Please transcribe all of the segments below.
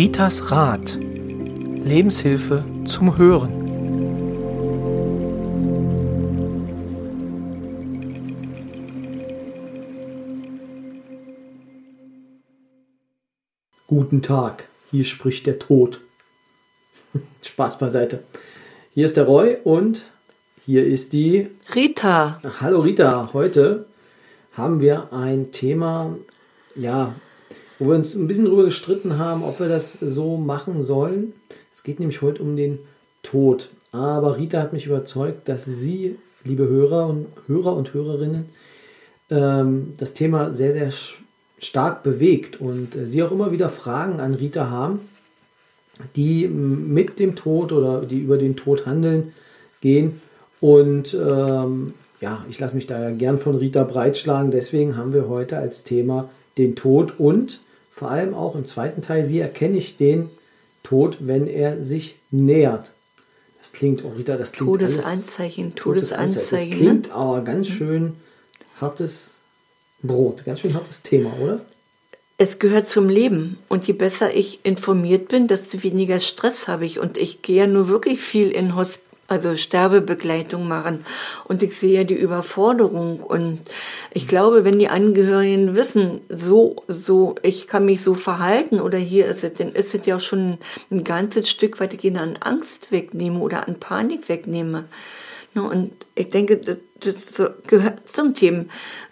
Ritas Rat. Lebenshilfe zum Hören. Guten Tag, hier spricht der Tod. Spaß beiseite. Hier ist der Roy und hier ist die Rita. Hallo Rita, heute haben wir ein Thema, ja, wo wir uns ein bisschen darüber gestritten haben, ob wir das so machen sollen. Es geht nämlich heute um den Tod. Aber Rita hat mich überzeugt, dass sie, liebe Hörer und Hörer und Hörerinnen, ähm, das Thema sehr, sehr stark bewegt und äh, sie auch immer wieder Fragen an Rita haben, die mit dem Tod oder die über den Tod handeln, gehen. Und ähm, ja, ich lasse mich da gern von Rita breitschlagen. Deswegen haben wir heute als Thema den Tod und vor allem auch im zweiten Teil, wie erkenne ich den Tod, wenn er sich nähert. Das klingt, oh Rita, das klingt Todesanzeichen, Todesanzeichen. Todesanzeichen. Das klingt ne? aber ganz schön hartes Brot, ganz schön hartes Thema, oder? Es gehört zum Leben. Und je besser ich informiert bin, desto weniger Stress habe ich. Und ich gehe ja nur wirklich viel in Hospital also Sterbebegleitung machen. Und ich sehe die Überforderung. Und ich glaube, wenn die Angehörigen wissen, so, so, ich kann mich so verhalten oder hier ist es, dann ist es ja auch schon ein ganzes Stück weit, ich an Angst wegnehme oder an Panik wegnehme. Und ich denke, das gehört zum Thema,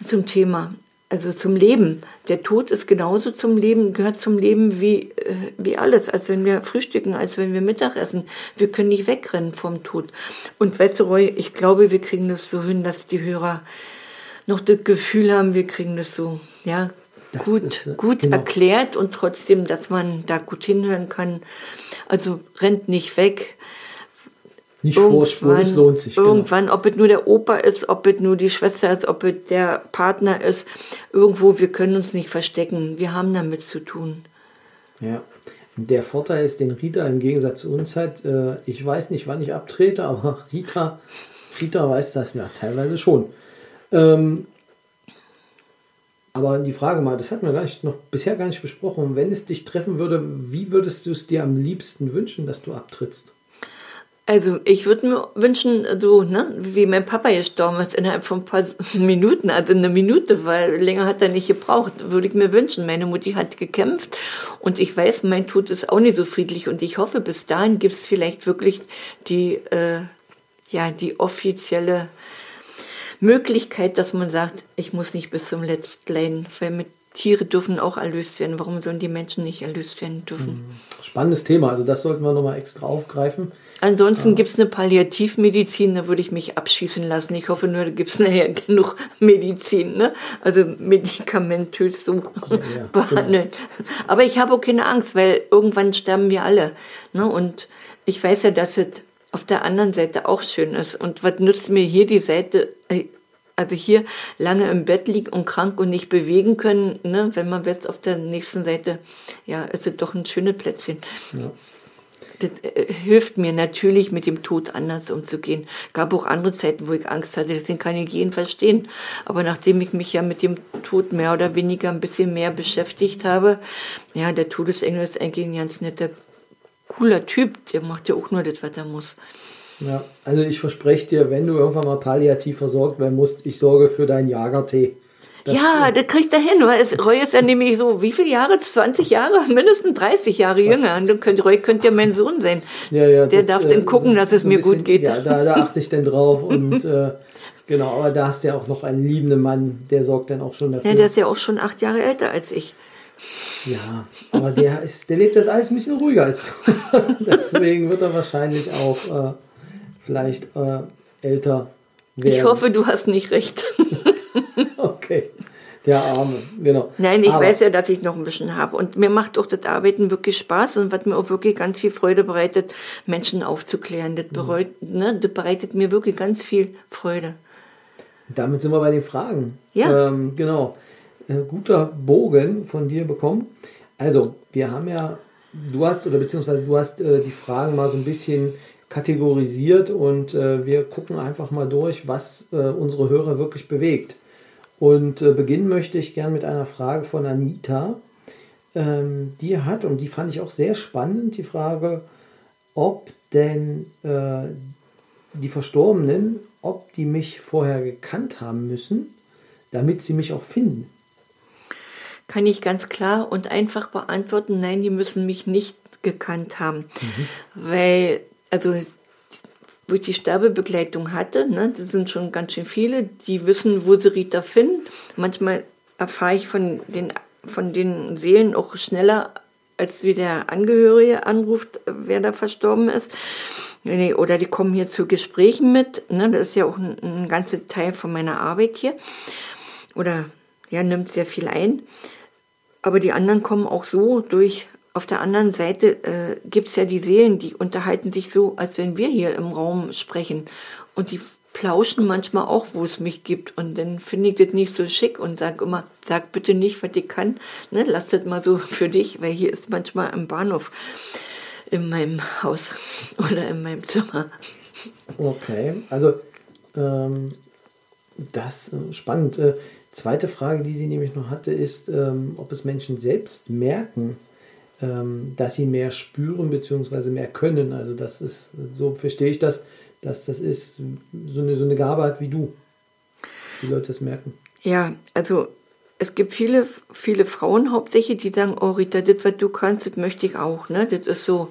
zum Thema also zum Leben. Der Tod ist genauso zum Leben, gehört zum Leben wie, äh, wie alles, als wenn wir frühstücken, als wenn wir Mittag essen. Wir können nicht wegrennen vom Tod. Und weißt du, Roy, ich glaube, wir kriegen das so hin, dass die Hörer noch das Gefühl haben, wir kriegen das so, ja, das gut, ist, äh, gut genau. erklärt und trotzdem, dass man da gut hinhören kann. Also rennt nicht weg, nicht vorspulen, es lohnt sich. Genau. Irgendwann, genau. ob es nur der Opa ist, ob es nur die Schwester ist, ob es der Partner ist, irgendwo, wir können uns nicht verstecken. Wir haben damit zu tun. Ja. Der Vorteil ist, den Rita im Gegensatz zu uns hat, äh, ich weiß nicht, wann ich abtrete, aber Rita, Rita weiß das ja teilweise schon. Ähm, aber die Frage mal, das hatten wir gar nicht, noch bisher gar nicht besprochen. Wenn es dich treffen würde, wie würdest du es dir am liebsten wünschen, dass du abtrittst? Also ich würde mir wünschen, so, ne, wie mein Papa gestorben ist, innerhalb von ein paar Minuten, also eine Minute, weil länger hat er nicht gebraucht, würde ich mir wünschen. Meine Mutti hat gekämpft und ich weiß, mein Tod ist auch nicht so friedlich und ich hoffe, bis dahin gibt es vielleicht wirklich die, äh, ja, die offizielle Möglichkeit, dass man sagt, ich muss nicht bis zum letzten leiden, weil mit Tiere dürfen auch erlöst werden. Warum sollen die Menschen nicht erlöst werden dürfen? Mhm. Spannendes Thema, also das sollten wir nochmal extra aufgreifen. Ansonsten ja. gibt es eine Palliativmedizin, da würde ich mich abschießen lassen. Ich hoffe nur, da gibt es nachher genug Medizin, ne? also medikamentös so ja, ja, behandelt. Genau. Aber ich habe auch keine Angst, weil irgendwann sterben wir alle. Ne? Und ich weiß ja, dass es auf der anderen Seite auch schön ist. Und was nützt mir hier die Seite, äh, also hier lange im Bett liegen und krank und nicht bewegen können, ne? wenn man jetzt auf der nächsten Seite, ja, ist es doch ein schönes Plätzchen. Ja das äh, hilft mir natürlich, mit dem Tod anders umzugehen. Gab auch andere Zeiten, wo ich Angst hatte, deswegen kann ich jeden verstehen. Aber nachdem ich mich ja mit dem Tod mehr oder weniger ein bisschen mehr beschäftigt habe, ja, der Todesengel ist eigentlich ein ganz netter, cooler Typ. Der macht ja auch nur das, was er muss. Ja, also ich verspreche dir, wenn du irgendwann mal palliativ versorgt werden musst, ich sorge für deinen Jagertee. Das ja, das kriegt er hin, weil es, Roy ist ja nämlich so, wie viele Jahre? 20 Jahre? Mindestens 30 Jahre jünger. Und könnt, Roy könnte ja mein Sohn sein. Ja, ja, Der das, darf äh, dann gucken, dass es so mir bisschen, gut geht. Ja, da, da achte ich dann drauf und äh, genau, aber da hast du ja auch noch einen liebenden Mann, der sorgt dann auch schon dafür. Ja, der ist ja auch schon acht Jahre älter als ich. Ja, aber der ist, der lebt das alles ein bisschen ruhiger als du. Deswegen wird er wahrscheinlich auch äh, vielleicht äh, älter werden. Ich hoffe, du hast nicht recht. okay. Der Arme, genau. Nein, ich Aber weiß ja, dass ich noch ein bisschen habe. Und mir macht auch das Arbeiten wirklich Spaß und was mir auch wirklich ganz viel Freude bereitet, Menschen aufzuklären. Das, bereut, ne, das bereitet mir wirklich ganz viel Freude. Damit sind wir bei den Fragen. Ja. Ähm, genau. Äh, guter Bogen von dir bekommen. Also, wir haben ja, du hast, oder beziehungsweise du hast äh, die Fragen mal so ein bisschen kategorisiert und äh, wir gucken einfach mal durch, was äh, unsere Hörer wirklich bewegt. Und äh, beginnen möchte ich gern mit einer Frage von Anita. ähm, die hat, und die fand ich auch sehr spannend, die Frage, ob denn äh, die Verstorbenen, ob die mich vorher gekannt haben müssen, damit sie mich auch finden. Kann ich ganz klar und einfach beantworten, nein, die müssen mich nicht gekannt haben. Mhm. Weil, also wo ich die Sterbebegleitung hatte, ne, das sind schon ganz schön viele, die wissen, wo sie Rita finden. Manchmal erfahre ich von den, von den Seelen auch schneller, als wie der Angehörige anruft, wer da verstorben ist. Oder die kommen hier zu Gesprächen mit. Ne, das ist ja auch ein, ein ganzer Teil von meiner Arbeit hier. Oder ja, nimmt sehr viel ein. Aber die anderen kommen auch so durch auf der anderen Seite äh, gibt es ja die Seelen, die unterhalten sich so, als wenn wir hier im Raum sprechen. Und die plauschen manchmal auch, wo es mich gibt. Und dann finde ich das nicht so schick und sage immer, sag bitte nicht, was ich kann. Ne, lass das mal so für dich, weil hier ist manchmal im Bahnhof in meinem Haus oder in meinem Zimmer. Okay, also ähm, das äh, spannend. Äh, zweite Frage, die sie nämlich noch hatte, ist, ähm, ob es Menschen selbst merken, dass sie mehr spüren bzw. mehr können. Also das ist, so verstehe ich das, dass das ist so eine, so eine Gabe hat wie du. Die Leute das merken. Ja, also es gibt viele, viele Frauen hauptsächlich, die sagen, oh Rita, das, was du kannst, das möchte ich auch. Ne? Das ist so.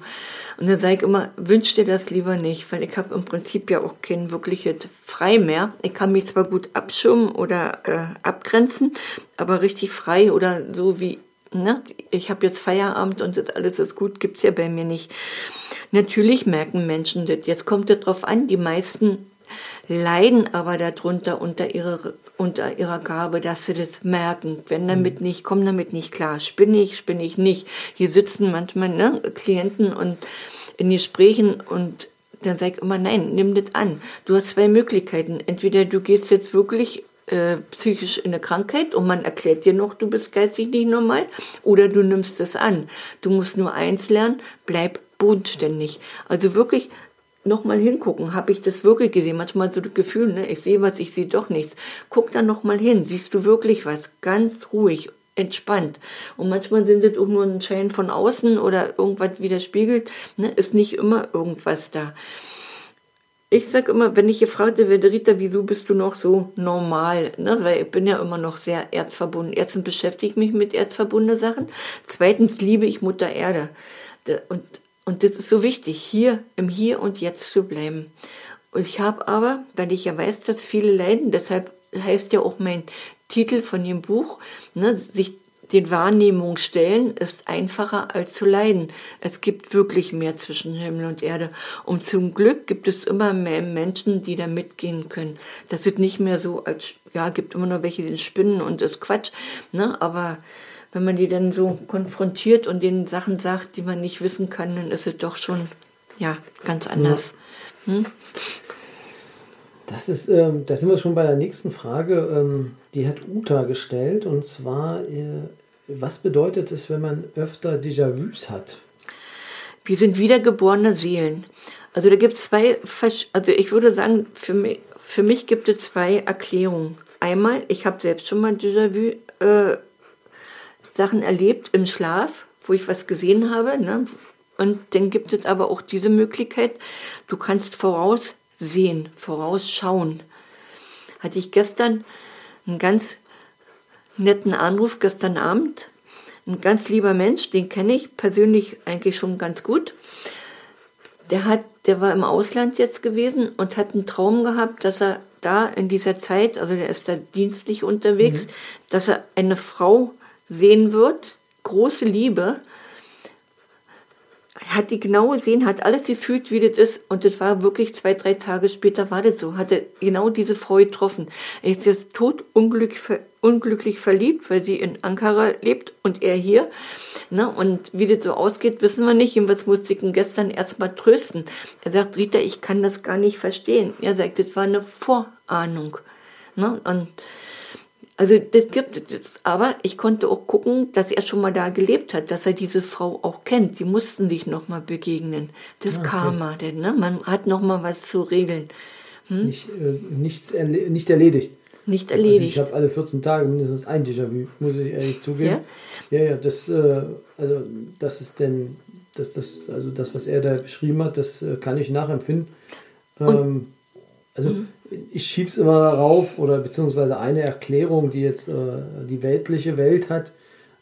Und dann sage ich immer, wünsch dir das lieber nicht, weil ich habe im Prinzip ja auch kein wirkliches Frei mehr. Ich kann mich zwar gut abschirmen oder äh, abgrenzen, aber richtig frei oder so wie ne, ich habe jetzt Feierabend und das alles ist gut, gibt's ja bei mir nicht. Natürlich merken Menschen das. Jetzt kommt es drauf an, die meisten leiden aber darunter unter ihrer, unter ihrer Gabe, dass sie das merken. Wenn damit mhm. nicht, kommen damit nicht klar. Spinne ich, spinne ich nicht. Hier sitzen manchmal ne, Klienten und in Gesprächen und dann sag ich immer, nein, nimm das an. Du hast zwei Möglichkeiten. Entweder du gehst jetzt wirklich äh, psychisch in eine Krankheit und man erklärt dir noch, du bist geistig nicht normal oder du nimmst es an. Du musst nur eins lernen, bleib bodenständig. Also wirklich nochmal hingucken. Habe ich das wirklich gesehen? Manchmal so das Gefühl, ne, ich sehe was, ich sehe doch nichts. Guck da nochmal hin. Siehst du wirklich was? Ganz ruhig, entspannt. Und manchmal sind es auch nur ein Schein von außen oder irgendwas widerspiegelt. Ne, ist nicht immer irgendwas da. Ich sag immer, wenn ich gefragt werde, Rita, wieso bist du noch so normal? Ne? Weil ich bin ja immer noch sehr erdverbunden. Erstens beschäftige ich mich mit erdverbundenen Sachen. Zweitens liebe ich Mutter Erde. Und, und das ist so wichtig, hier im Hier und Jetzt zu bleiben. Und ich habe aber, weil ich ja weiß, dass viele leiden, deshalb heißt ja auch mein Titel von dem Buch, ne, sich den Wahrnehmung stellen ist einfacher als zu leiden. Es gibt wirklich mehr zwischen Himmel und Erde. Und zum Glück gibt es immer mehr Menschen, die da mitgehen können. Das ist nicht mehr so als, ja, gibt immer noch welche, die spinnen und ist Quatsch, ne, aber wenn man die dann so konfrontiert und den Sachen sagt, die man nicht wissen kann, dann ist es doch schon, ja, ganz anders. Ja. Hm? Das ist, ähm, da sind wir schon bei der nächsten Frage. Ähm, die hat Uta gestellt und zwar, äh, was bedeutet es, wenn man öfter Déjà-vus hat? Wir sind wiedergeborene Seelen. Also da gibt es zwei, also ich würde sagen, für mich, für mich gibt es zwei Erklärungen. Einmal, ich habe selbst schon mal Déjà-vu äh, Sachen erlebt im Schlaf, wo ich was gesehen habe. Ne? Und dann gibt es aber auch diese Möglichkeit, du kannst voraussehen, vorausschauen. Hatte ich gestern einen ganz netten Anruf gestern Abend. Ein ganz lieber Mensch, den kenne ich persönlich eigentlich schon ganz gut. Der hat, der war im Ausland jetzt gewesen und hat einen Traum gehabt, dass er da in dieser Zeit, also der ist da dienstlich unterwegs, mhm. dass er eine Frau sehen wird, große Liebe, hat die genau gesehen, hat alles gefühlt, wie das ist. Und das war wirklich zwei, drei Tage später war das so. Hatte genau diese Frau getroffen. Er ist jetzt tot unglücklich, unglücklich verliebt, weil sie in Ankara lebt und er hier. Ne? Und wie das so ausgeht, wissen wir nicht. Jedenfalls musste ich ihn gestern erstmal trösten. Er sagt, Rita, ich kann das gar nicht verstehen. Er sagt, das war eine Vorahnung. Ne? Und also das gibt es, aber ich konnte auch gucken, dass er schon mal da gelebt hat, dass er diese Frau auch kennt. Die mussten sich noch mal begegnen. Das ah, okay. Karma, denn ne? man hat noch mal was zu regeln. Hm? Nicht, äh, nicht, erle nicht erledigt. nicht Also erledigt. ich habe alle 14 Tage mindestens ein Déjà-vu, muss ich ehrlich zugeben. Ja, ja, das, äh, also das ist denn, das, das, also das, was er da beschrieben hat, das äh, kann ich nachempfinden. Ähm, also Mhm. ich schiebe es immer darauf, oder beziehungsweise eine Erklärung, die jetzt äh, die weltliche Welt hat,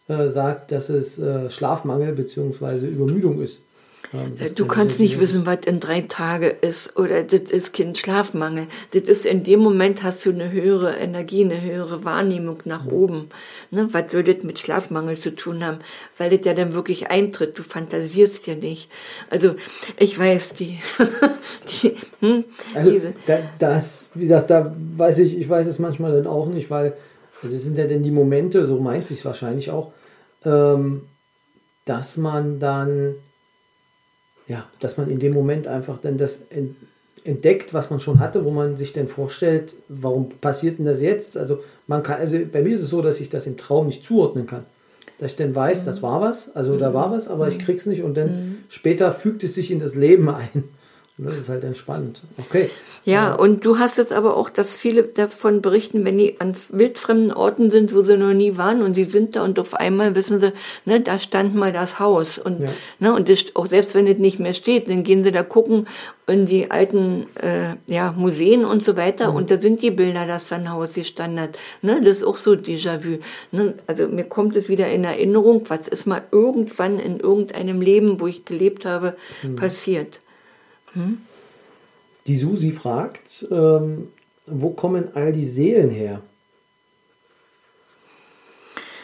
äh, sagt, dass es äh, Schlafmangel beziehungsweise Übermüdung ist. Das Du kannst nicht wissen, was in drei Tage ist oder das ist kein Schlafmangel. Das ist in dem Moment hast du eine höhere Energie, eine höhere Wahrnehmung nach oben. Ne? Was soll das mit Schlafmangel zu tun haben? Weil das ja dann wirklich eintritt. Du fantasierst ja nicht. Also ich weiß, die, die hm, Also diese, das, wie gesagt, da weiß ich, ich weiß es manchmal dann auch nicht, weil also es sind ja dann die Momente, so meint sich wahrscheinlich auch, ähm, dass man dann, ja, dass man in dem Moment einfach dann das en- entdeckt, was man schon hatte, wo man sich dann vorstellt, warum passiert denn das jetzt? Also man kann, also bei mir ist es so, dass ich das im Traum nicht zuordnen kann. Dass ich dann weiß, das war was, also da war was, aber ich krieg's nicht und dann später fügt es sich in das Leben ein. Und das ist halt entspannt. Okay. Ja, und du hast es aber auch, dass viele davon berichten, wenn die an wildfremden Orten sind, wo sie noch nie waren und sie sind da und auf einmal wissen sie, ne, da stand mal das Haus und Ja. ne, und das, auch selbst wenn es nicht mehr steht, dann gehen sie da gucken in die alten äh, ja, Museen und so weiter und da sind die Bilder, dass da ein Haus gestanden hat. Ne, das ist auch so Déjà-vu. Ne? Also mir kommt es wieder in Erinnerung, was ist mal irgendwann in irgendeinem Leben, wo ich gelebt habe, passiert. Die Susi fragt, ähm, wo kommen all die Seelen her?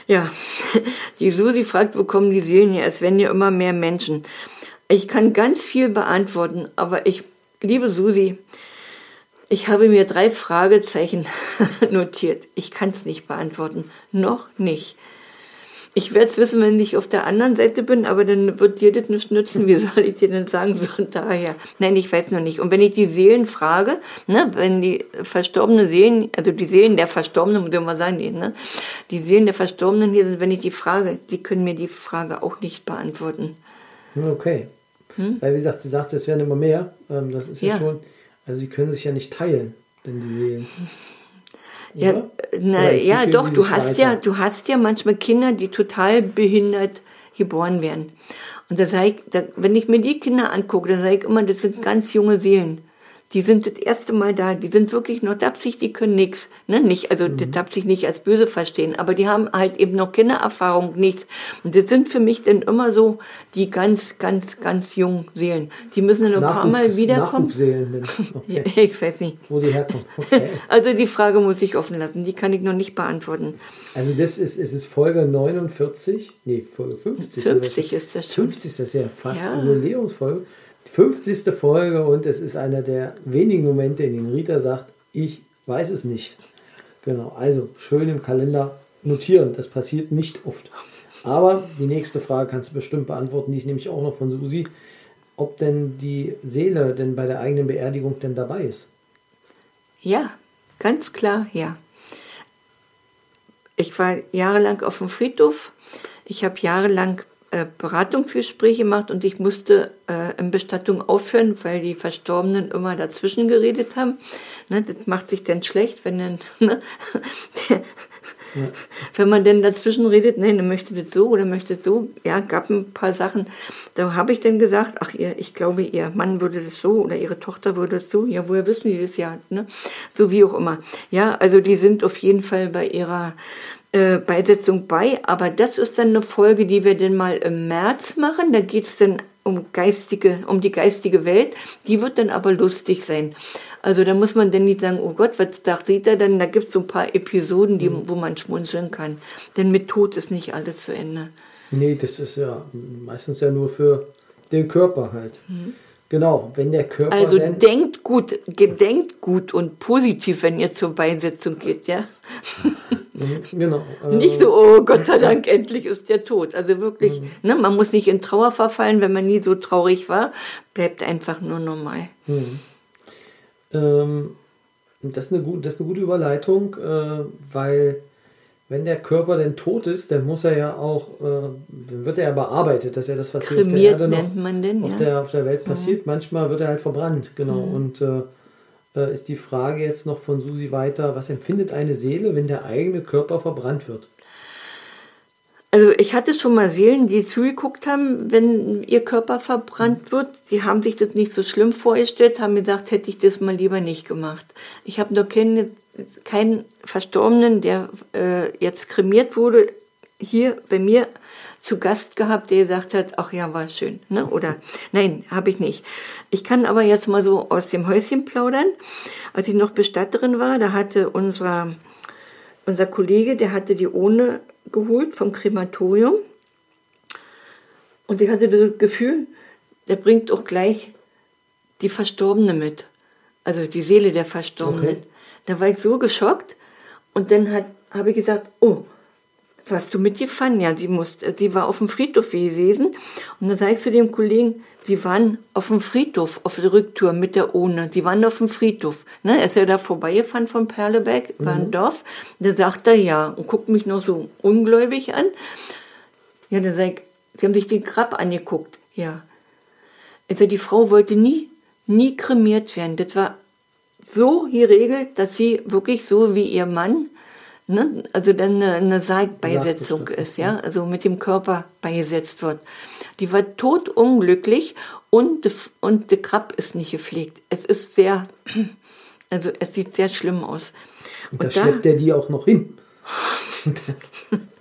Ja, die Susi fragt, wo kommen die Seelen her? Es werden ja immer mehr Menschen. Ich kann ganz viel beantworten, aber ich, liebe Susi, ich habe mir drei Fragezeichen notiert. Ich kann es nicht beantworten. Noch nicht. Ich werde es wissen, wenn ich auf der anderen Seite bin, aber dann wird dir das nicht nützen. Wie soll ich dir denn sagen? So daher. Nein, ich weiß noch nicht. Und wenn ich die Seelen frage, ne, wenn die verstorbenen Seelen, also die Seelen der Verstorbenen, muss ich mal sagen, die, ne, die Seelen der Verstorbenen hier sind, wenn ich die frage, die können mir die Frage auch nicht beantworten. Hm, Okay. Weil, wie gesagt, sie sagt, es werden immer mehr. Ähm, das ist ja, Hm? Ja. schon, also die können sich ja nicht teilen, denn die Seelen. Ja, Oder? na, Oder ja, doch, du hast weiter? ja, du hast ja manchmal Kinder, die total behindert geboren werden. Und da sag ich, da, wenn ich mir die Kinder angucke, dann sage ich immer, das sind ganz junge Seelen. Die sind das erste Mal da, die sind wirklich noch dapsig, die können nichts. Ne? Nicht, also das Mhm. dapsig nicht als böse verstehen, aber die haben halt eben noch Kindererfahrung, nichts. Und das sind für mich dann immer so die ganz, ganz, ganz jungen Seelen. Die müssen dann ein paar Mal wiederkommen. Nachwuchsseelen. Okay. Ich weiß nicht. Wo die herkommen. Okay. Also die Frage muss ich offen lassen, die kann ich noch nicht beantworten. Also das ist, es ist Folge 49, nee, Folge 50. 50 ist das schon. 50 ist das ja fast Ja. eine Jubiläumsfolge. Die 50. Folge und es ist einer der wenigen Momente, in denen Rita sagt, ich weiß es nicht. Genau, also schön im Kalender notieren. Das passiert nicht oft. Aber die nächste Frage kannst du bestimmt beantworten, die ist nämlich auch noch von Susi, ob denn die Seele denn bei der eigenen Beerdigung denn dabei ist. Ja, ganz klar, ja. Ich war jahrelang auf dem Friedhof. Ich habe jahrelang äh, Beratungsgespräche gemacht und ich musste äh, in Bestattung aufhören, weil die Verstorbenen immer dazwischen geredet haben. Ne, das macht sich dann schlecht, wenn dann, ne, der, wenn man denn dazwischen redet, nein, dann möchte das so oder möchte das so. Ja, gab ein paar Sachen. Da habe ich dann gesagt, ach, ihr, ich glaube, ihr Mann würde das so oder ihre Tochter würde das so. Ja, woher wissen die das ja? Ne? So wie auch immer. Ja, also die sind auf jeden Fall bei ihrer äh, Beisetzung bei. Aber das ist dann eine Folge, die wir dann mal im März machen. Da geht es dann um geistige, um die geistige Welt. Die wird dann aber lustig sein. Also da muss man dann nicht sagen, oh Gott, was sagt Rita dann? Da gibt es so ein paar Episoden, die, wo man schmunzeln kann. Denn mit Tod ist nicht alles zu Ende. Nee, das ist ja meistens ja nur für den Körper halt. Genau, wenn der Körper Also denkt gut, gedenkt gut und positiv, wenn ihr zur Beisetzung geht, ja. Mhm, genau, äh, Nicht so, oh Gott sei Dank, endlich ist der tot. Also wirklich, ne, man muss nicht in Trauer verfallen, wenn man nie so traurig war. Bleibt einfach nur normal. Ähm, das, ist eine gut, das ist eine gute Überleitung, äh, weil wenn der Körper denn tot ist, dann muss er ja auch, äh, dann wird er ja bearbeitet. Das ist ja das, was hier auf der Kremiert noch nennt man den, auf, ja. Mhm. der, auf der Welt passiert. Manchmal wird er halt verbrannt, genau. Und äh, äh, ist die Frage jetzt noch von Susi weiter, was empfindet eine Seele, wenn der eigene Körper verbrannt wird? Also ich hatte schon mal Seelen, die zugeguckt haben, wenn ihr Körper verbrannt wird. Die haben sich das nicht so schlimm vorgestellt, haben gesagt, hätte ich das mal lieber nicht gemacht. Ich habe noch keinen, keinen Verstorbenen, der äh, jetzt kremiert wurde, hier bei mir zu Gast gehabt, der gesagt hat, ach ja, war schön, ne? Oder nein, habe ich nicht. Ich kann aber jetzt mal so aus dem Häuschen plaudern. Als ich noch Bestatterin war, da hatte unser unser Kollege, der hatte die Ohne geholt vom Krematorium. Und ich hatte das Gefühl, der bringt auch gleich die Verstorbene mit. Also die Seele der Verstorbenen. Okay. Da war ich so geschockt. Und dann habe ich gesagt, oh, was du mitgefahren? Ja, die, muss, die war auf dem Friedhof gewesen. Und dann sage ich zu dem Kollegen, die waren auf dem Friedhof, auf der Rücktour mit der Ohne. Die waren auf dem Friedhof. Ne? Er ist ja da vorbeigefahren von Perleberg, war ein mhm. Dorf. Da sagt er ja und guckt mich noch so ungläubig an. Ja, dann sag ich, sie haben sich den Grab angeguckt. Ja. Also die Frau wollte nie, nie kremiert werden. Das war so geregelt, dass sie wirklich so wie ihr Mann ne, also dann eine, eine Sargbeisetzung ist, ja, also mit dem Körper beigesetzt wird. Die war totunglücklich und, und der Krab ist nicht gepflegt. Es ist sehr, also es sieht sehr schlimm aus. Und, und da schleppt er die auch noch hin.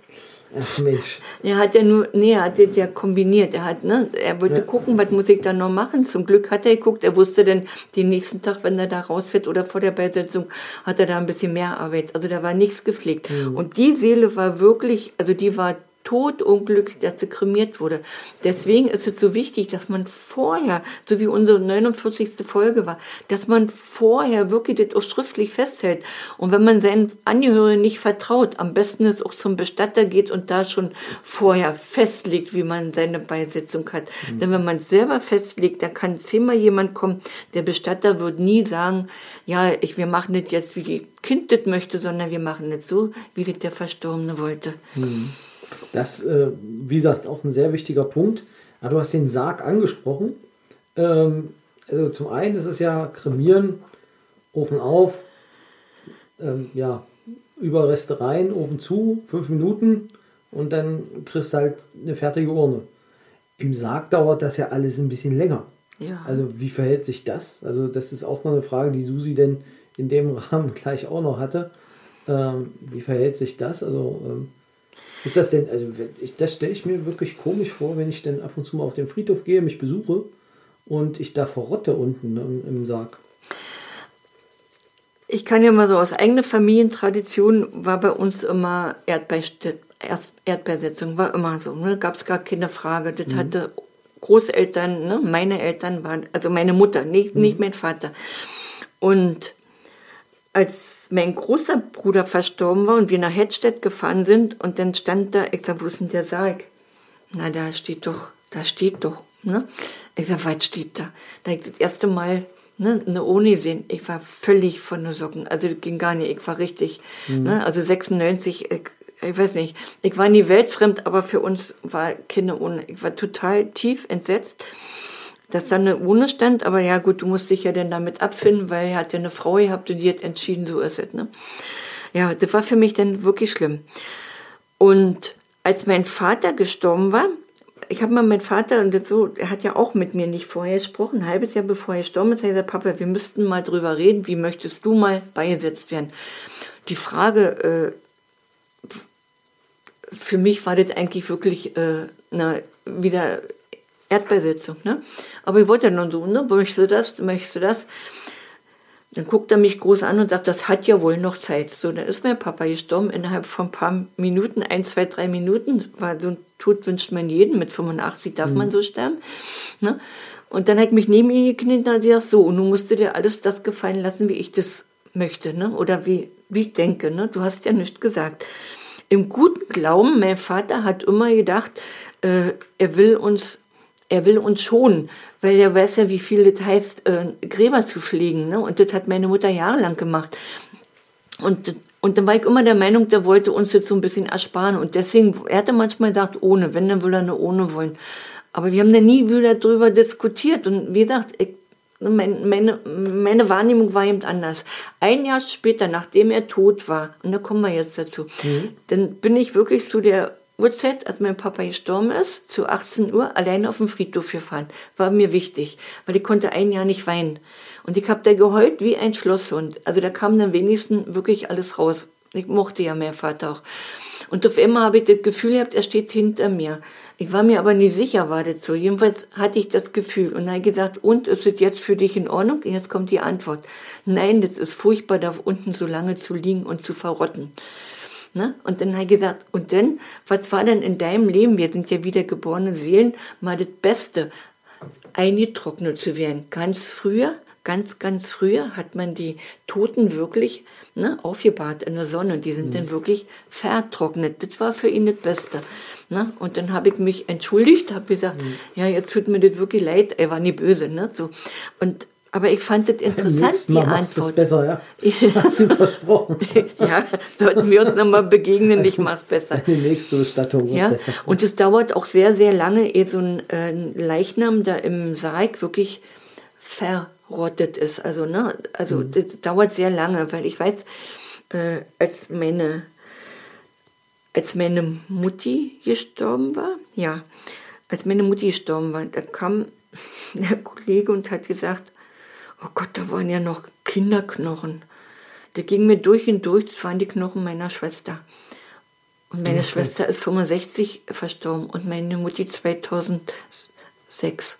Ach Mensch. Er hat ja nur, nee, er hat das ja kombiniert. Er hat, ne, er wollte ja. gucken, was muss ich da noch machen. Zum Glück hat er geguckt. Er wusste dann den nächsten Tag, wenn er da rausfährt oder vor der Beisetzung, hat er da ein bisschen mehr Arbeit. Also da war nichts gepflegt. Mhm. Und die Seele war wirklich, also die war Todunglück, dass sie kremiert wurde. Deswegen ist es so wichtig, dass man vorher, so wie unsere 49. Folge war, dass man vorher wirklich das auch schriftlich festhält. Und wenn man seinen Angehörigen nicht vertraut, am besten ist auch zum Bestatter geht und da schon vorher festlegt, wie man seine Beisetzung hat. Mhm. Denn wenn man es selber festlegt, da kann zehnmal jemand kommen, der Bestatter wird nie sagen, ja, ich, wir machen das jetzt, wie die Kind das möchte, sondern wir machen das so, wie das der Verstorbene wollte. Mhm. Das, äh, wie gesagt, auch ein sehr wichtiger Punkt. Aber du hast den Sarg angesprochen. Ähm, also zum einen ist es ja kremieren, Ofen auf, ähm, ja, Überreste rein, Ofen zu, fünf Minuten und dann kriegst du halt eine fertige Urne. Im Sarg dauert das ja alles ein bisschen länger. Ja. Also wie verhält sich das? Also das ist auch noch eine Frage, die Susi denn in dem Rahmen gleich auch noch hatte. Ähm, wie verhält sich das? Also ähm, ist das denn, also ich, das stelle ich mir wirklich komisch vor, wenn ich dann ab und zu mal auf den Friedhof gehe, mich besuche und ich da verrotte unten im, im Sarg. Ich kann ja mal so aus eigener Familientradition war bei uns immer Erdbeersetzung, war immer so. Ne? Gab es gar keine Frage. Das mhm. hatte Großeltern, ne? meine Eltern waren, also meine Mutter, nicht, mhm. nicht mein Vater. Und als mein großer Bruder verstorben war und wir nach Hedstedt gefahren sind und dann stand da, ich sag, wo ist denn der Sarg? Na, da steht doch, da steht doch, ne? Ich sag, was steht da? Da ich das erste Mal ne, eine Ohne sehen. Ich war völlig von den Socken. Also das ging gar nicht. Ich war richtig, mhm. ne? Also 96, ich, ich weiß nicht. Ich war nie weltfremd, aber für uns war Kinder ohne. Ich war total tief entsetzt dass da eine Urne stand, aber ja gut, du musst dich ja dann damit abfinden, weil er hat ja eine Frau gehabt und die hat entschieden, so ist es. Ne? Ja, das war für mich dann wirklich schlimm. Und als mein Vater gestorben war, ich habe mal meinen Vater, und das so, er hat ja auch mit mir nicht vorher gesprochen, ein halbes Jahr bevor er gestorben ist, hat er gesagt, Papa, wir müssten mal drüber reden, wie möchtest du mal beigesetzt werden? Die Frage, äh, für mich war das eigentlich wirklich äh, na, wieder Erdbeersitzung, ne? Aber ich wollte dann so, ne? Möchtest du das? Möchtest du das? Dann guckt er mich groß an und sagt, das hat ja wohl noch Zeit. So, dann ist mein Papa gestorben innerhalb von ein paar Minuten, ein, zwei, drei Minuten. War so ein Tod wünscht man jeden. Mit 85 darf mhm. man so sterben. Ne? Und dann hat ich mich neben ihn gekniet und hat gesagt, so, und nun musst du dir alles das gefallen lassen, wie ich das möchte, ne? Oder wie, wie ich denke, ne? Du hast ja nichts gesagt. Im guten Glauben, mein Vater hat immer gedacht, äh, er will uns er will uns schonen, weil er weiß ja, wie viel das heißt, äh, Gräber zu pflegen. Ne? Und das hat meine Mutter jahrelang gemacht. Und, und dann war ich immer der Meinung, der wollte uns jetzt so ein bisschen ersparen. Und deswegen, er hatte manchmal gesagt, ohne, wenn, dann will er eine ohne wollen. Aber wir haben da nie wieder drüber diskutiert. Und wie gesagt, ich, mein, meine, meine Wahrnehmung war eben anders. Ein Jahr später, nachdem er tot war, und da kommen wir jetzt dazu, mhm. dann bin ich wirklich zu der Uhrzeit, als mein Papa gestorben ist, zu 18 Uhr alleine auf dem Friedhof gefahren. War mir wichtig, weil ich konnte ein Jahr nicht weinen. Und ich habe da geheult wie ein Schlosshund. Also da kam dann wenigstens wirklich alles raus. Ich mochte ja meinen Vater auch. Und auf einmal habe ich das Gefühl gehabt, er steht hinter mir. Ich war mir aber nicht sicher, war das so. Jedenfalls hatte ich das Gefühl. Und dann habe ich gesagt, und ist es jetzt für dich in Ordnung? Und jetzt kommt die Antwort. Nein, das ist furchtbar, da unten so lange zu liegen und zu verrotten. Ne? Und dann habe ich gesagt, und dann, was war denn in deinem Leben, wir sind ja wiedergeborene Seelen, mal das Beste, eingetrocknet zu werden. Ganz früher, ganz, ganz früher hat man die Toten wirklich ne, aufgebahrt in der Sonne und die sind mhm. dann wirklich vertrocknet. Das war für ihn das Beste. Ne? Und dann habe ich mich entschuldigt, habe gesagt, mhm. ja, jetzt tut mir das wirklich leid. Er war nie böse. Ne? So. Und aber ich fand das interessant, die Antwort. besser, ja. Hast du versprochen. ja, sollten wir uns nochmal begegnen, also, ich mach's besser. Die nächste Bestattung ja? besser. Und es dauert auch sehr, sehr lange, ehe so ein äh, Leichnam da im Sarg wirklich verrottet ist. Also, ne, also mhm. das dauert sehr lange, weil ich weiß, äh, als meine als meine Mutti gestorben war, ja, als meine Mutti gestorben war, da kam der Kollege und hat gesagt, Oh Gott, da waren ja noch Kinderknochen. Der ging mir durch und durch, das waren die Knochen meiner Schwester. Und meine okay. Schwester ist 65 verstorben und meine Mutti 2006.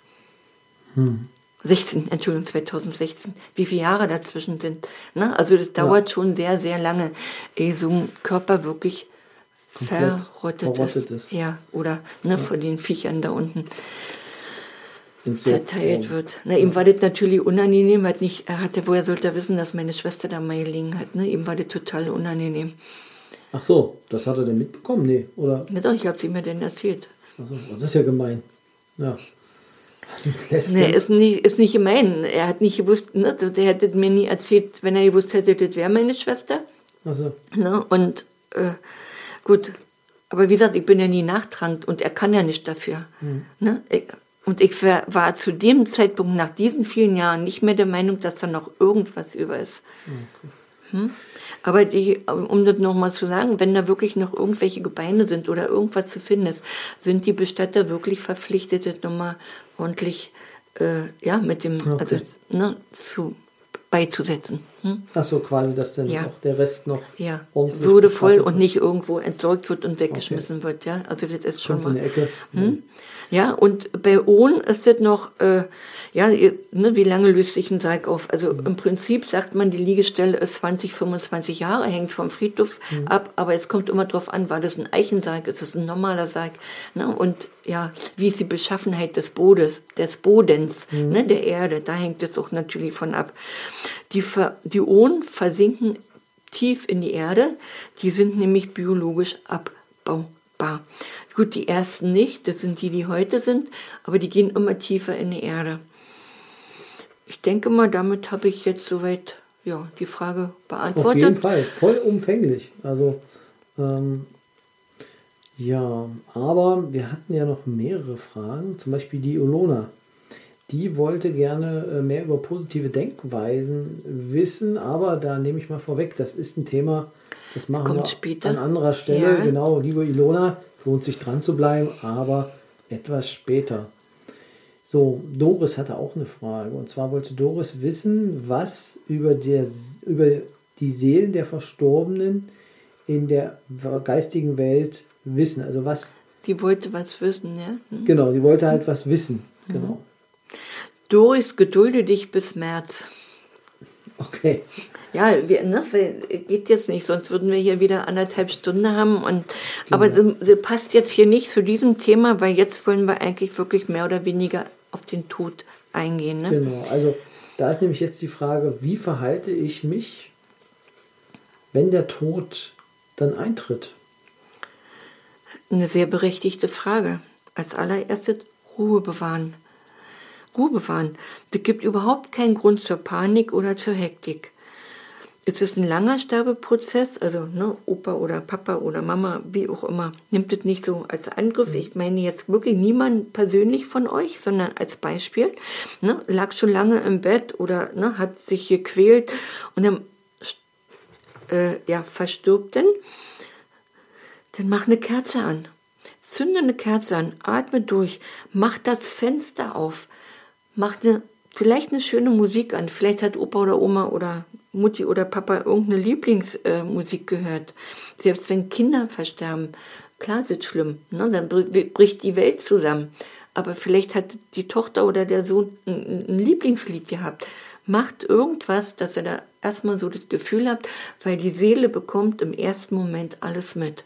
Hm. 16, Entschuldigung, 2016. Wie viele Jahre dazwischen sind. Ne? Also das dauert ja. schon sehr, sehr lange, ehe so ein Körper wirklich verrottet, verrottet ist. ist. Ja, oder ne, ja. vor den Viechern da unten zerteilt wird. Na, ihm war das natürlich unangenehm, hat nicht, er hatte, woher sollte er wissen, dass meine Schwester da mal gelegen hat, ne? Ihm war das total unangenehm. Ach so, das hat er denn mitbekommen? Nee, oder? Na doch, ich habe es ihm ja denn erzählt. Ach so, das ist ja gemein. Ja. Nee, ist nicht, ist nicht gemein. Er hat nicht gewusst, ne? der hätte mir nie erzählt, wenn er gewusst hätte, das wäre meine Schwester. Ach so. Ne? Und äh, gut, aber wie gesagt, ich bin ja nie nachtragend und er kann ja nicht dafür. Hm. Ne? Und ich war zu dem Zeitpunkt nach diesen vielen Jahren nicht mehr der Meinung, dass da noch irgendwas über ist. Hm? Aber die, um das nochmal zu sagen, wenn da wirklich noch irgendwelche Gebeine sind oder irgendwas zu finden ist, sind die Bestatter wirklich verpflichtet, das nochmal ordentlich äh, ja, mit dem, okay. also ne, zu beizusetzen. Hm? Ach so, quasi, dass dann ja. auch der Rest noch ja. würdevoll und nicht irgendwo entsorgt wird und weggeschmissen okay. wird. Ja, also das ist schon Kommt mal. In Ecke. Hm? Ja, und bei Ohn ist das noch, äh, ja, ne, wie lange löst sich ein Sarg auf? Also mhm. im Prinzip sagt man, die Liegestelle ist 20, 25 Jahre, hängt vom Friedhof mhm. ab, aber es kommt immer drauf an, war das ein Eichensarg, ist das ein normaler Sarg? Ne? Und ja, wie ist die Beschaffenheit des Bodens, des Bodens, mhm. ne, der Erde, da hängt es auch natürlich von ab. Die, die Ohn versinken tief in die Erde, die sind nämlich biologisch abbaubar. Gut, die ersten nicht, das sind die, die heute sind, aber die gehen immer tiefer in die Erde. Ich denke mal, damit habe ich jetzt soweit ja, die Frage beantwortet. Auf jeden Fall, vollumfänglich. Also, ähm, ja, aber wir hatten ja noch mehrere Fragen, zum Beispiel die Olona. Die wollte gerne äh, mehr über positive Denkweisen wissen, aber da nehme ich mal vorweg, das ist ein Thema, das machen Kommt wir später. an anderer Stelle. Ja. Genau, liebe Ilona, lohnt sich dran zu bleiben, aber etwas später. So, Doris hatte auch eine Frage. Und zwar wollte Doris wissen, was über, der, über die Seelen der Verstorbenen in der geistigen Welt wissen. Also was. Die wollte was wissen, ja? Mhm. Genau, die wollte halt was wissen. Mhm. Doris, gedulde dich bis März. Okay. Ja, wir, ne, geht jetzt nicht, sonst würden wir hier wieder anderthalb Stunden haben. Und, genau. Aber sie, sie passt jetzt hier nicht zu diesem Thema, weil jetzt wollen wir eigentlich wirklich mehr oder weniger auf den Tod eingehen. Ne? Genau, also da ist nämlich jetzt die Frage, wie verhalte ich mich, wenn der Tod dann eintritt? Eine sehr berechtigte Frage. Als allererstes Ruhe bewahren. Ruhe bewahren. Es gibt überhaupt keinen Grund zur Panik oder zur Hektik. es ist ein langer Sterbeprozess, also ne, Opa oder Papa oder Mama, wie auch immer, nimmt es nicht so als Angriff. Ich meine jetzt wirklich niemand persönlich von euch, sondern als Beispiel. Ne, lag schon lange im Bett oder ne, hat sich gequält und dann äh, ja, verstirbt denn, dann mach eine Kerze an. Zünde eine Kerze an, atme durch, mach das Fenster auf, mach eine, vielleicht eine schöne Musik an. Vielleicht hat Opa oder Oma oder Mutti oder Papa irgendeine Lieblingsmusik äh, gehört. Selbst wenn Kinder versterben, klar ist es schlimm, ne? dann bricht die Welt zusammen. Aber vielleicht hat die Tochter oder der Sohn ein, ein Lieblingslied gehabt. Macht irgendwas, dass ihr da erstmal so das Gefühl habt, weil die Seele bekommt im ersten Moment alles mit.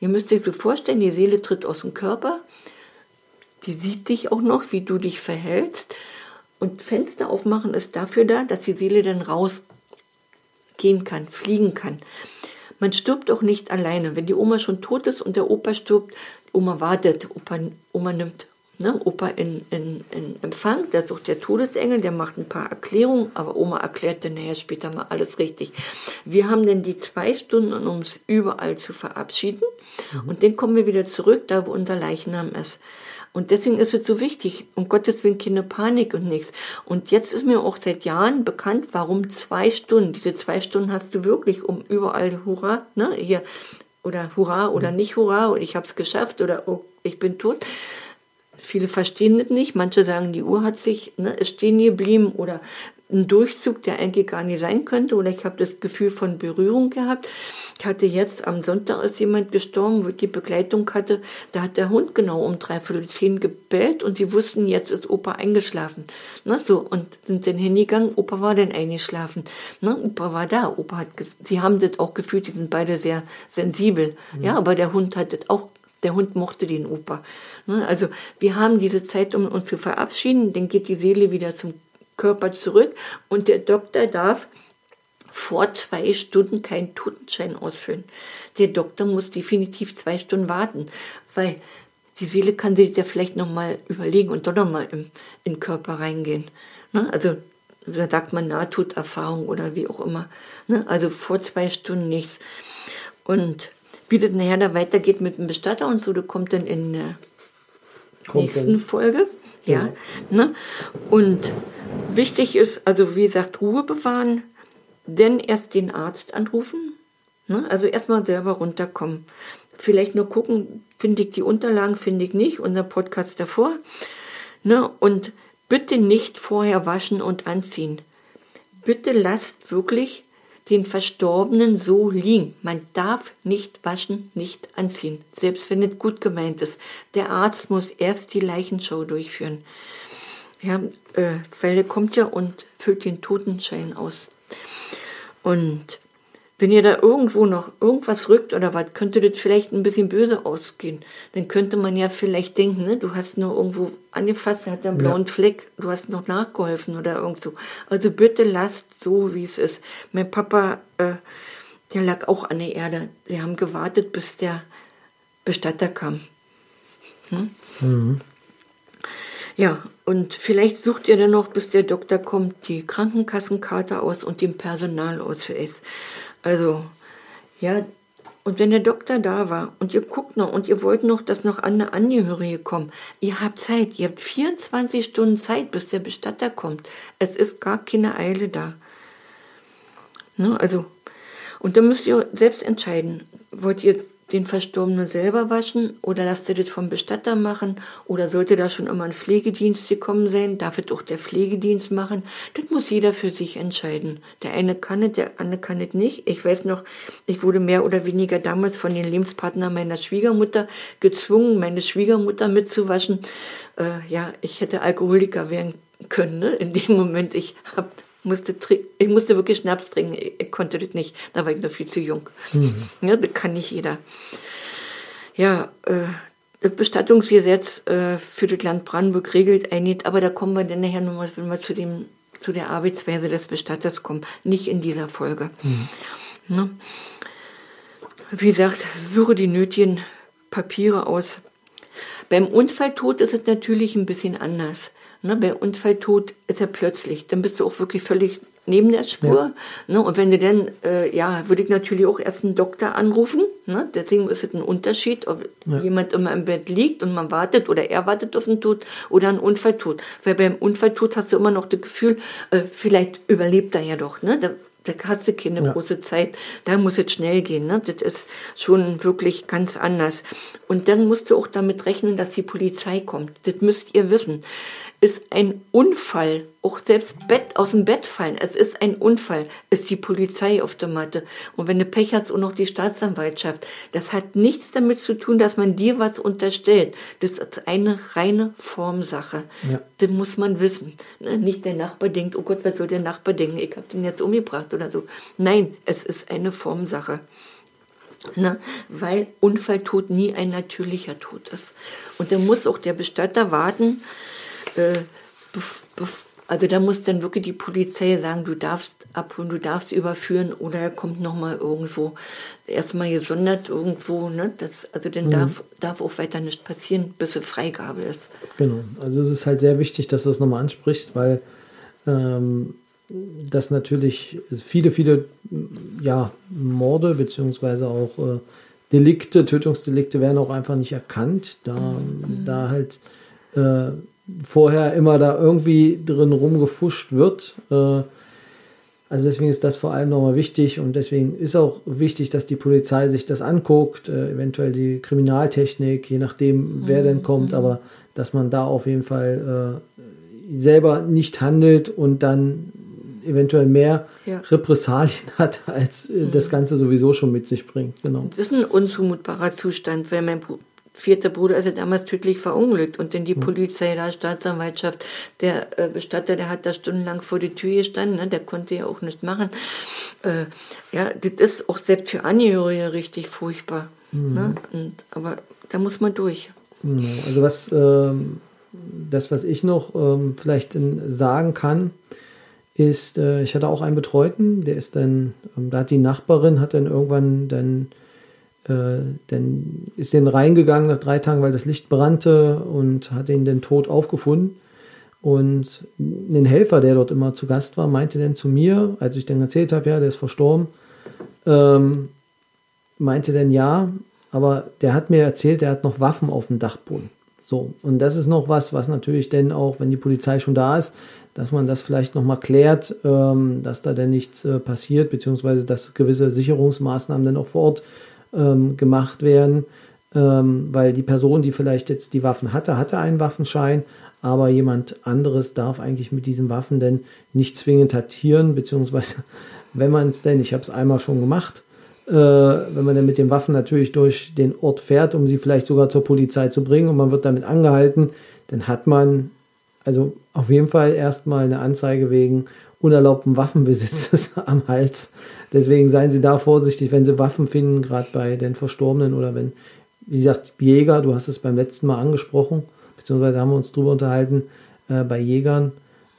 Ihr müsst euch so vorstellen, die Seele tritt aus dem Körper, die sieht dich auch noch, wie du dich verhältst. Und Fenster aufmachen ist dafür da, dass die Seele dann raus gehen kann, fliegen kann. Man stirbt auch nicht alleine. Wenn die Oma schon tot ist und der Opa stirbt, Oma wartet, Opa, Oma nimmt ne, Opa in, in, in Empfang, der sucht der Todesengel, der macht ein paar Erklärungen, aber Oma erklärt dann nachher später mal alles richtig. Wir haben dann die zwei Stunden, um uns überall zu verabschieden. Mhm. Und dann kommen wir wieder zurück, da wo unser Leichnam ist. Und deswegen ist es so wichtig, um Gottes Willen keine Panik und nichts. Und jetzt ist mir auch seit Jahren bekannt, warum zwei Stunden. Diese zwei Stunden hast du wirklich, um überall Hurra, ne, hier, oder Hurra oder mhm. nicht Hurra, und ich habe es geschafft, oder oh, ich bin tot. Viele verstehen das nicht. Manche sagen, die Uhr hat sich, ne, ist stehen geblieben oder ein Durchzug, der eigentlich gar nicht sein könnte. Oder ich habe das Gefühl von Berührung gehabt. Ich hatte jetzt am Sonntag ist jemand gestorben, wo ich die Begleitung hatte. Da hat der Hund genau um dreiviertel zehn gebellt und sie wussten, jetzt ist Opa eingeschlafen. Ne, so, und sind dann hingegangen. Opa war dann eingeschlafen. Ne, Opa war da. Opa hat, sie haben das auch gefühlt, die sind beide sehr sensibel. Mhm. Ja, aber der Hund hat das auch der Hund mochte den Opa. Ne, also wir haben diese Zeit, um uns zu verabschieden, dann geht die Seele wieder zum Körper zurück und der Doktor darf vor zwei Stunden keinen Totenschein ausfüllen. Der Doktor muss definitiv zwei Stunden warten, weil die Seele kann sich ja vielleicht nochmal überlegen und doch nochmal in den Körper reingehen. Ne, also da sagt man Nahtoderfahrung oder wie auch immer. Ne, also vor zwei Stunden nichts. Und wie das nachher da weitergeht mit dem Bestatter und so, das kommt dann in der kommt nächsten dann. Folge. Ja. ja. Ne? Und wichtig ist, also wie gesagt, Ruhe bewahren, denn erst den Arzt anrufen. Ne? Also erstmal selber runterkommen. Vielleicht nur gucken, finde ich die Unterlagen, finde ich nicht, unser Podcast davor. Ne? Und bitte nicht vorher waschen und anziehen. Bitte lasst wirklich den Verstorbenen so liegen. Man darf nicht waschen, nicht anziehen, selbst wenn es gut gemeint ist. Der Arzt muss erst die Leichenschau durchführen. Ja, äh, kommt ja und füllt den Totenschein aus. Und wenn ihr da irgendwo noch irgendwas rückt oder was, könnte das vielleicht ein bisschen böse ausgehen. Dann könnte man ja vielleicht denken, ne, du hast nur irgendwo angefasst, er hat einen blauen ja. Fleck, du hast noch nachgeholfen oder irgend so. Also bitte lasst so, wie es ist. Mein Papa, äh, der lag auch an der Erde. Wir haben gewartet, bis der Bestatter kam. Hm? Mhm. Ja, und vielleicht sucht ihr dann noch, bis der Doktor kommt, die Krankenkassenkarte aus und den Personalausweis. Also, ja, und wenn der Doktor da war und ihr guckt noch und ihr wollt noch, dass noch eine Angehörige kommen, ihr habt Zeit, ihr habt 24 Stunden Zeit, bis der Bestatter kommt. Es ist gar keine Eile da. Ne, also, und dann müsst ihr selbst entscheiden, wollt ihr den Verstorbenen selber waschen oder lasst ihr das vom Bestatter machen oder sollte da schon immer ein Pflegedienst gekommen sein, darf es auch der Pflegedienst machen. Das muss jeder für sich entscheiden. Der eine kann es, der andere kann es nicht. Ich weiß noch, ich wurde mehr oder weniger damals von den Lebenspartnern meiner Schwiegermutter gezwungen, meine Schwiegermutter mitzuwaschen. Äh, ja, ich hätte Alkoholiker werden können. Ne? In dem Moment, ich hab musste ich musste wirklich Schnaps trinken. Ich konnte das nicht. Da war ich noch viel zu jung. Mhm. Ja, das kann nicht jeder. Ja, äh, das Bestattungsgesetz äh, für das Land Brandenburg regelt einiges, aber da kommen wir dann nachher nochmal, wenn wir zu dem zu der Arbeitsweise des Bestatters kommen. Nicht in dieser Folge. Mhm. Ne? Wie gesagt, suche die nötigen Papiere aus. Beim Unfalltod ist es natürlich ein bisschen anders. Ne, bei Unfalltod ist er plötzlich. Dann bist du auch wirklich völlig neben der Spur. Ja. Ne? Und wenn du dann, äh, ja, würde ich natürlich auch erst einen Doktor anrufen. Ne? Deswegen ist es ein Unterschied, ob ja. jemand immer im Bett liegt und man wartet oder er wartet auf den Tod oder einen Unfall tut. Weil beim Unfall tut hast du immer noch das Gefühl, äh, vielleicht überlebt er ja doch. Ne? Da, da hast du keine ja. große Zeit, da muss es schnell gehen. Ne? Das ist schon wirklich ganz anders. Und dann musst du auch damit rechnen, dass die Polizei kommt. Das müsst ihr wissen ist ein Unfall. Auch selbst Bett, aus dem Bett fallen. Es ist ein Unfall. Ist die Polizei auf der Matte. Und wenn du Pech hast, auch noch die Staatsanwaltschaft. Das hat nichts damit zu tun, dass man dir was unterstellt. Das ist eine reine Formsache. Ja. Das muss man wissen. Ne, nicht der Nachbar denkt, oh Gott, was soll der Nachbar denken? Ich habe den jetzt umgebracht oder so. Nein, es ist eine Formsache. Ne? Weil Unfalltod nie ein natürlicher Tod ist. Und dann muss auch der Bestatter warten, äh, also da muss dann wirklich die Polizei sagen, du darfst abholen, du darfst überführen oder er kommt nochmal irgendwo, erstmal gesondert irgendwo, ne? Das, also dann mhm. darf, darf auch weiter nichts passieren, bis eine Freigabe ist. Genau, also es ist halt sehr wichtig, dass du das nochmal ansprichst, weil ähm, das natürlich viele, viele ja, Morde beziehungsweise auch äh, Delikte, Tötungsdelikte werden auch einfach nicht erkannt, da, mhm. da halt äh, vorher immer da irgendwie drin rumgefuscht wird. Äh, also deswegen ist das vor allem nochmal wichtig und deswegen ist auch wichtig, dass die Polizei sich das anguckt, äh, eventuell die Kriminaltechnik, je nachdem, wer mhm. denn kommt, aber dass man da auf jeden Fall äh, selber nicht handelt und dann eventuell mehr ja. Repressalien hat, als mhm. das Ganze sowieso schon mit sich bringt. Genau. Das ist ein unzumutbarer Zustand, wenn mein vierter Bruder ist ja damals tödlich verunglückt und dann die mhm. Polizei, da Staatsanwaltschaft, der äh, Bestatter, der hat da stundenlang vor die Tür gestanden, ne, der konnte ja auch nicht machen. Äh, ja, das ist auch selbst für Angehörige richtig furchtbar. Mhm. Ne? Und, aber da muss man durch. Genau. Also was, ähm, das, was ich noch ähm, vielleicht sagen kann, ist, äh, ich hatte auch einen Betreuten, der ist dann, ähm, da hat die Nachbarin, hat dann irgendwann dann äh, dann ist er reingegangen nach drei Tagen, weil das Licht brannte und hat ihn dann tot aufgefunden. Und ein Helfer, der dort immer zu Gast war, meinte dann zu mir, als ich dann erzählt habe, ja, der ist verstorben, ähm, meinte dann ja, aber der hat mir erzählt, der hat noch Waffen auf dem Dachboden. So, und das ist noch was, was natürlich dann auch, wenn die Polizei schon da ist, dass man das vielleicht nochmal klärt, ähm, dass da denn nichts äh, passiert, beziehungsweise dass gewisse Sicherungsmaßnahmen dann auch vor Ort ähm, gemacht werden, ähm, weil die Person, die vielleicht jetzt die Waffen hatte, hatte einen Waffenschein, aber jemand anderes darf eigentlich mit diesen Waffen denn nicht zwingend taktieren, beziehungsweise wenn man es denn, ich habe es einmal schon gemacht, äh, wenn man dann mit den Waffen natürlich durch den Ort fährt, um sie vielleicht sogar zur Polizei zu bringen und man wird damit angehalten, dann hat man also auf jeden Fall erstmal eine Anzeige wegen unerlaubten Waffenbesitzes am Hals. Deswegen seien Sie da vorsichtig, wenn Sie Waffen finden, gerade bei den Verstorbenen oder wenn, wie gesagt, Jäger, du hast es beim letzten Mal angesprochen, beziehungsweise haben wir uns darüber unterhalten, äh, bei Jägern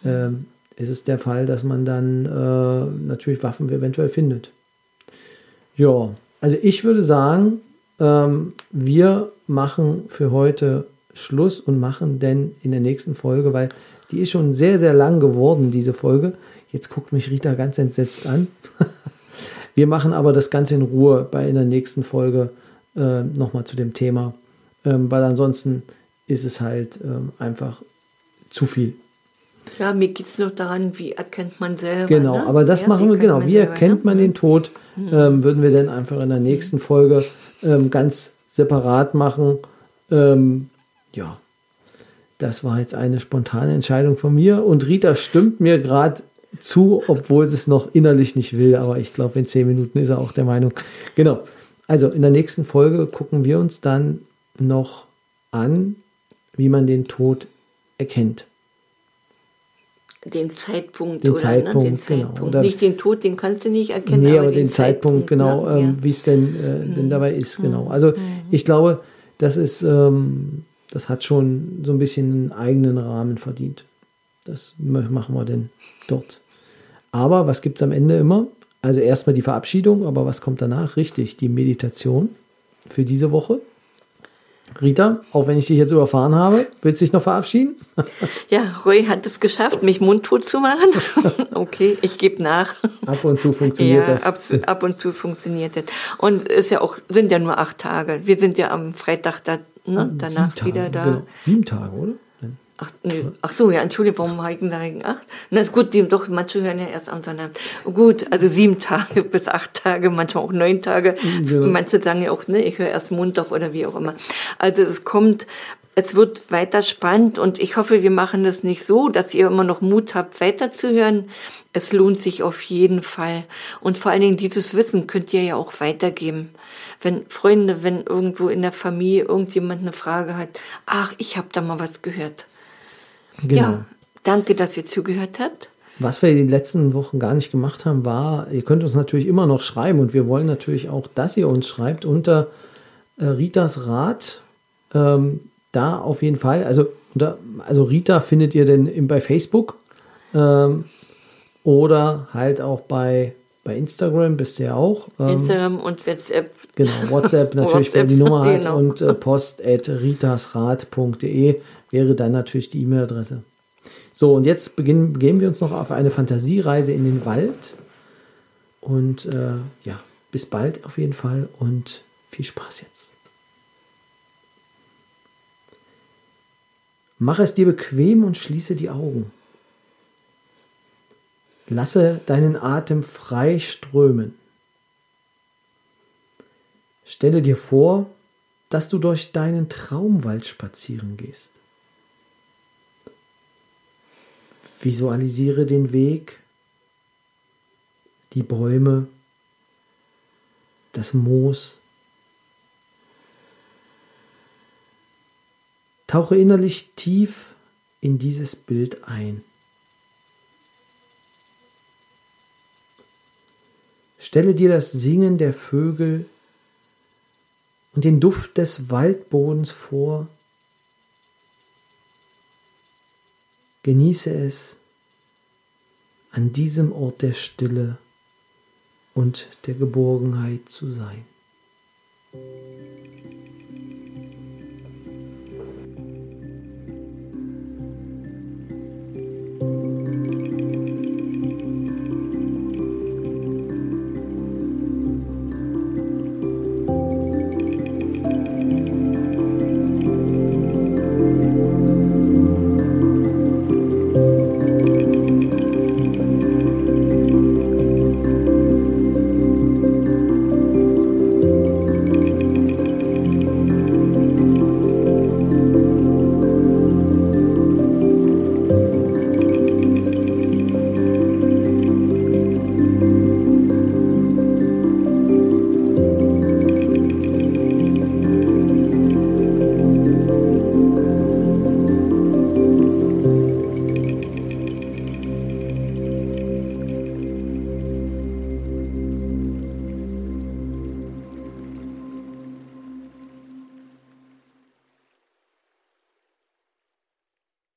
äh, ist es der Fall, dass man dann äh, natürlich Waffen eventuell findet. Ja, also ich würde sagen, ähm, wir machen für heute Schluss und machen denn in der nächsten Folge, weil die ist schon sehr, sehr lang geworden, diese Folge. Jetzt guckt mich Rita ganz entsetzt an. Wir machen aber das Ganze in Ruhe bei in der nächsten Folge äh, nochmal zu dem Thema, ähm, weil ansonsten ist es halt ähm, einfach zu viel. Ja, mir geht es noch daran, wie erkennt man selber. Genau, ne? aber das ja, machen wir, genau. Wie selber, erkennt ne? man den Tod? Mhm. Ähm, würden wir dann einfach in der nächsten Folge ähm, ganz separat machen. Ähm, ja, das war jetzt eine spontane Entscheidung von mir. Und Rita stimmt mir gerade zu, obwohl es noch innerlich nicht will. Aber ich glaube, in zehn Minuten ist er auch der Meinung. Genau. Also in der nächsten Folge gucken wir uns dann noch an, wie man den Tod erkennt. Den Zeitpunkt den oder Zeitpunkt, ne? den genau. Zeitpunkt. Oder nicht den Tod, den kannst du nicht erkennen. Nee, aber, aber den, den, Zeitpunkt, Zeitpunkt genau, ne? ähm, ja. wie es denn, äh, mhm. denn dabei ist, genau. Also mhm. ich glaube, das ist, ähm, das hat schon so ein bisschen einen eigenen Rahmen verdient. Das machen wir denn dort. Aber was gibt es am Ende immer? Also erstmal die Verabschiedung, aber was kommt danach? Richtig, die Meditation für diese Woche. Rita, auch wenn ich dich jetzt überfahren habe, willst du dich noch verabschieden? Ja, Roy hat es geschafft, mich mundtot zu machen. Okay, ich gebe nach. Ab und zu funktioniert ja, das. Ab, ab und zu funktioniert das. Und es ist ja auch, sind ja nur acht Tage. Wir sind ja am Freitag da, ne, danach Sieben wieder Tage, da. Genau. Sieben Tage, oder? Ach, nee. Ach so, ja, Entschuldigung, warum habe ich denn da gegen acht? Na ist gut, die, doch, manche hören ja erst am Sonntag. Gut, also sieben Tage bis acht Tage, manchmal auch neun Tage. Genau. Manche sagen ja auch, ne, ich höre erst Montag oder wie auch immer. Also es kommt, es wird weiter spannend und ich hoffe, wir machen es nicht so, dass ihr immer noch Mut habt, weiterzuhören. Es lohnt sich auf jeden Fall. Und vor allen Dingen dieses Wissen könnt ihr ja auch weitergeben. Wenn Freunde, wenn irgendwo in der Familie irgendjemand eine Frage hat, ach, ich habe da mal was gehört. Genau. Ja, danke, dass ihr zugehört habt. Was wir die letzten Wochen gar nicht gemacht haben, war, ihr könnt uns natürlich immer noch schreiben und wir wollen natürlich auch, dass ihr uns schreibt unter äh, Ritas Rat. Ähm, da auf jeden Fall. Also, unter, also Rita findet ihr denn bei Facebook ähm, oder halt auch bei, bei Instagram, bist du ja auch. Ähm, Instagram und WhatsApp. Genau, WhatsApp natürlich, wer die WhatsApp, Nummer hat genau. und äh, post at ritasrat.de wäre dann natürlich die E-Mail-Adresse. So, und jetzt beginnen, begeben wir uns noch auf eine Fantasiereise in den Wald. Und äh, ja, bis bald auf jeden Fall und viel Spaß jetzt. Mach es dir bequem und schließe die Augen. Lasse deinen Atem frei strömen. Stelle dir vor, dass du durch deinen Traumwald spazieren gehst. Visualisiere den Weg, die Bäume, das Moos. Tauche innerlich tief in dieses Bild ein. Stelle dir das Singen der Vögel und den Duft des Waldbodens vor. Genieße es, an diesem Ort der Stille und der Geborgenheit zu sein.